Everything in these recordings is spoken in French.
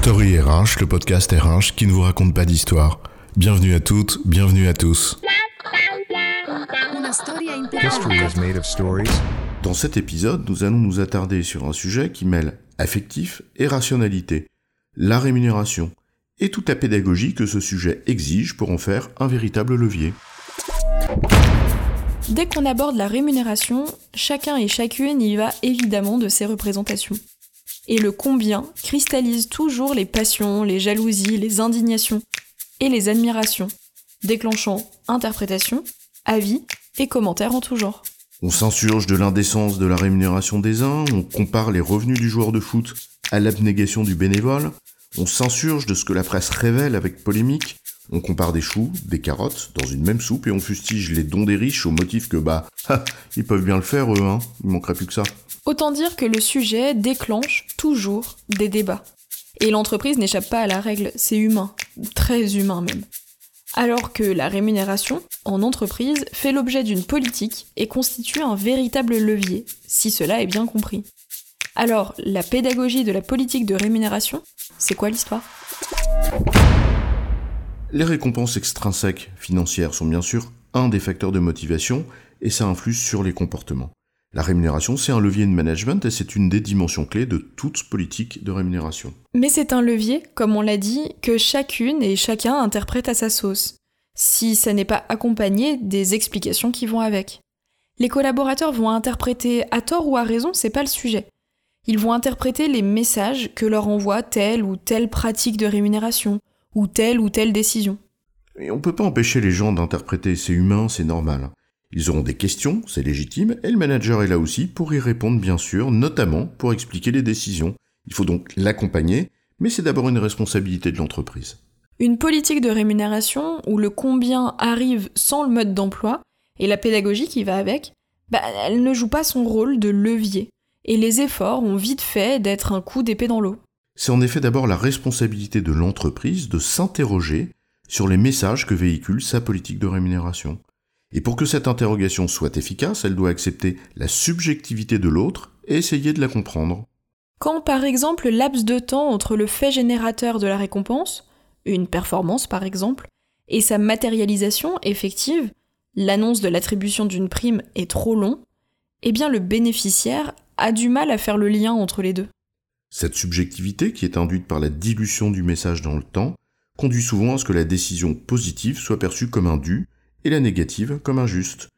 Story RH, le podcast RH qui ne vous raconte pas d'histoire. Bienvenue à toutes, bienvenue à tous. History is made of stories. Dans cet épisode, nous allons nous attarder sur un sujet qui mêle affectif et rationalité, la rémunération, et toute la pédagogie que ce sujet exige pour en faire un véritable levier. Dès qu'on aborde la rémunération, chacun et chacune y va évidemment de ses représentations. Et le combien cristallise toujours les passions, les jalousies, les indignations et les admirations, déclenchant interprétations, avis et commentaires en tout genre. On s'insurge de l'indécence de la rémunération des uns, on compare les revenus du joueur de foot à l'abnégation du bénévole, on s'insurge de ce que la presse révèle avec polémique, on compare des choux, des carottes dans une même soupe et on fustige les dons des riches au motif que bah, ils peuvent bien le faire eux, hein, il manquerait plus que ça. Autant dire que le sujet déclenche toujours des débats. Et l'entreprise n'échappe pas à la règle, c'est humain, très humain même. Alors que la rémunération, en entreprise, fait l'objet d'une politique et constitue un véritable levier, si cela est bien compris. Alors, la pédagogie de la politique de rémunération, c'est quoi l'histoire? Les récompenses extrinsèques financières sont bien sûr un des facteurs de motivation et ça influe sur les comportements. La rémunération, c'est un levier de management et c'est une des dimensions clés de toute politique de rémunération. Mais c'est un levier, comme on l'a dit, que chacune et chacun interprète à sa sauce, si ça n'est pas accompagné des explications qui vont avec. Les collaborateurs vont interpréter à tort ou à raison, c'est pas le sujet. Ils vont interpréter les messages que leur envoie telle ou telle pratique de rémunération, ou telle ou telle décision. Et on peut pas empêcher les gens d'interpréter, c'est humain, c'est normal. Ils auront des questions, c'est légitime, et le manager est là aussi pour y répondre bien sûr, notamment pour expliquer les décisions. Il faut donc l'accompagner, mais c'est d'abord une responsabilité de l'entreprise. Une politique de rémunération où le combien arrive sans le mode d'emploi et la pédagogie qui va avec, bah, elle ne joue pas son rôle de levier. Et les efforts ont vite fait d'être un coup d'épée dans l'eau. C'est en effet d'abord la responsabilité de l'entreprise de s'interroger sur les messages que véhicule sa politique de rémunération. Et pour que cette interrogation soit efficace, elle doit accepter la subjectivité de l'autre et essayer de la comprendre. Quand par exemple le laps de temps entre le fait générateur de la récompense, une performance par exemple, et sa matérialisation effective, l'annonce de l'attribution d'une prime est trop long, eh bien le bénéficiaire a du mal à faire le lien entre les deux. Cette subjectivité, qui est induite par la dilution du message dans le temps, conduit souvent à ce que la décision positive soit perçue comme un dû, et la négative comme injuste.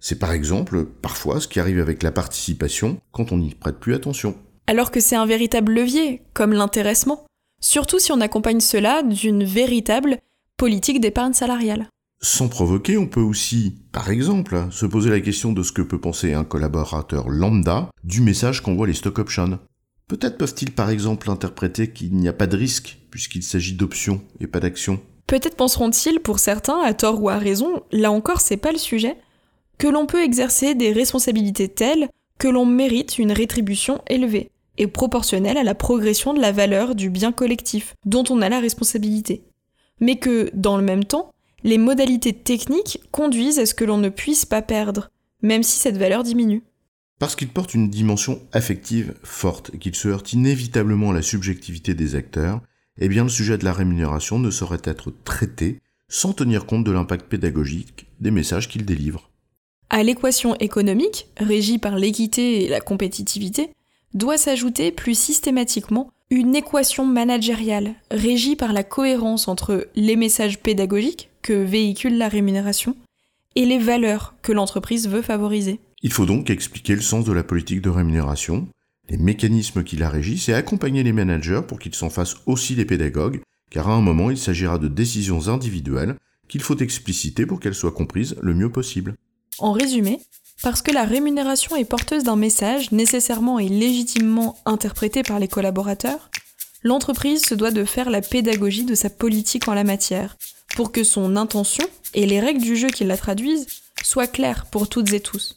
C'est par exemple parfois ce qui arrive avec la participation quand on n'y prête plus attention. Alors que c'est un véritable levier, comme l'intéressement, surtout si on accompagne cela d'une véritable politique d'épargne salariale. Sans provoquer, on peut aussi, par exemple, se poser la question de ce que peut penser un collaborateur lambda du message qu'envoient les stock options. Peut-être peuvent-ils par exemple interpréter qu'il n'y a pas de risque, puisqu'il s'agit d'options et pas d'actions. Peut-être penseront-ils, pour certains, à tort ou à raison, là encore c'est pas le sujet, que l'on peut exercer des responsabilités telles que l'on mérite une rétribution élevée et proportionnelle à la progression de la valeur du bien collectif dont on a la responsabilité. Mais que, dans le même temps, les modalités techniques conduisent à ce que l'on ne puisse pas perdre, même si cette valeur diminue. Parce qu'il porte une dimension affective forte et qu'il se heurte inévitablement à la subjectivité des acteurs, eh bien le sujet de la rémunération ne saurait être traité sans tenir compte de l'impact pédagogique des messages qu'il délivre. À l'équation économique, régie par l'équité et la compétitivité, doit s'ajouter plus systématiquement une équation managériale, régie par la cohérence entre les messages pédagogiques que véhicule la rémunération et les valeurs que l'entreprise veut favoriser. Il faut donc expliquer le sens de la politique de rémunération, les mécanismes qui la régissent et accompagner les managers pour qu'ils s'en fassent aussi les pédagogues, car à un moment il s'agira de décisions individuelles qu'il faut expliciter pour qu'elles soient comprises le mieux possible. En résumé, parce que la rémunération est porteuse d'un message nécessairement et légitimement interprété par les collaborateurs, l'entreprise se doit de faire la pédagogie de sa politique en la matière, pour que son intention et les règles du jeu qui la traduisent soient claires pour toutes et tous.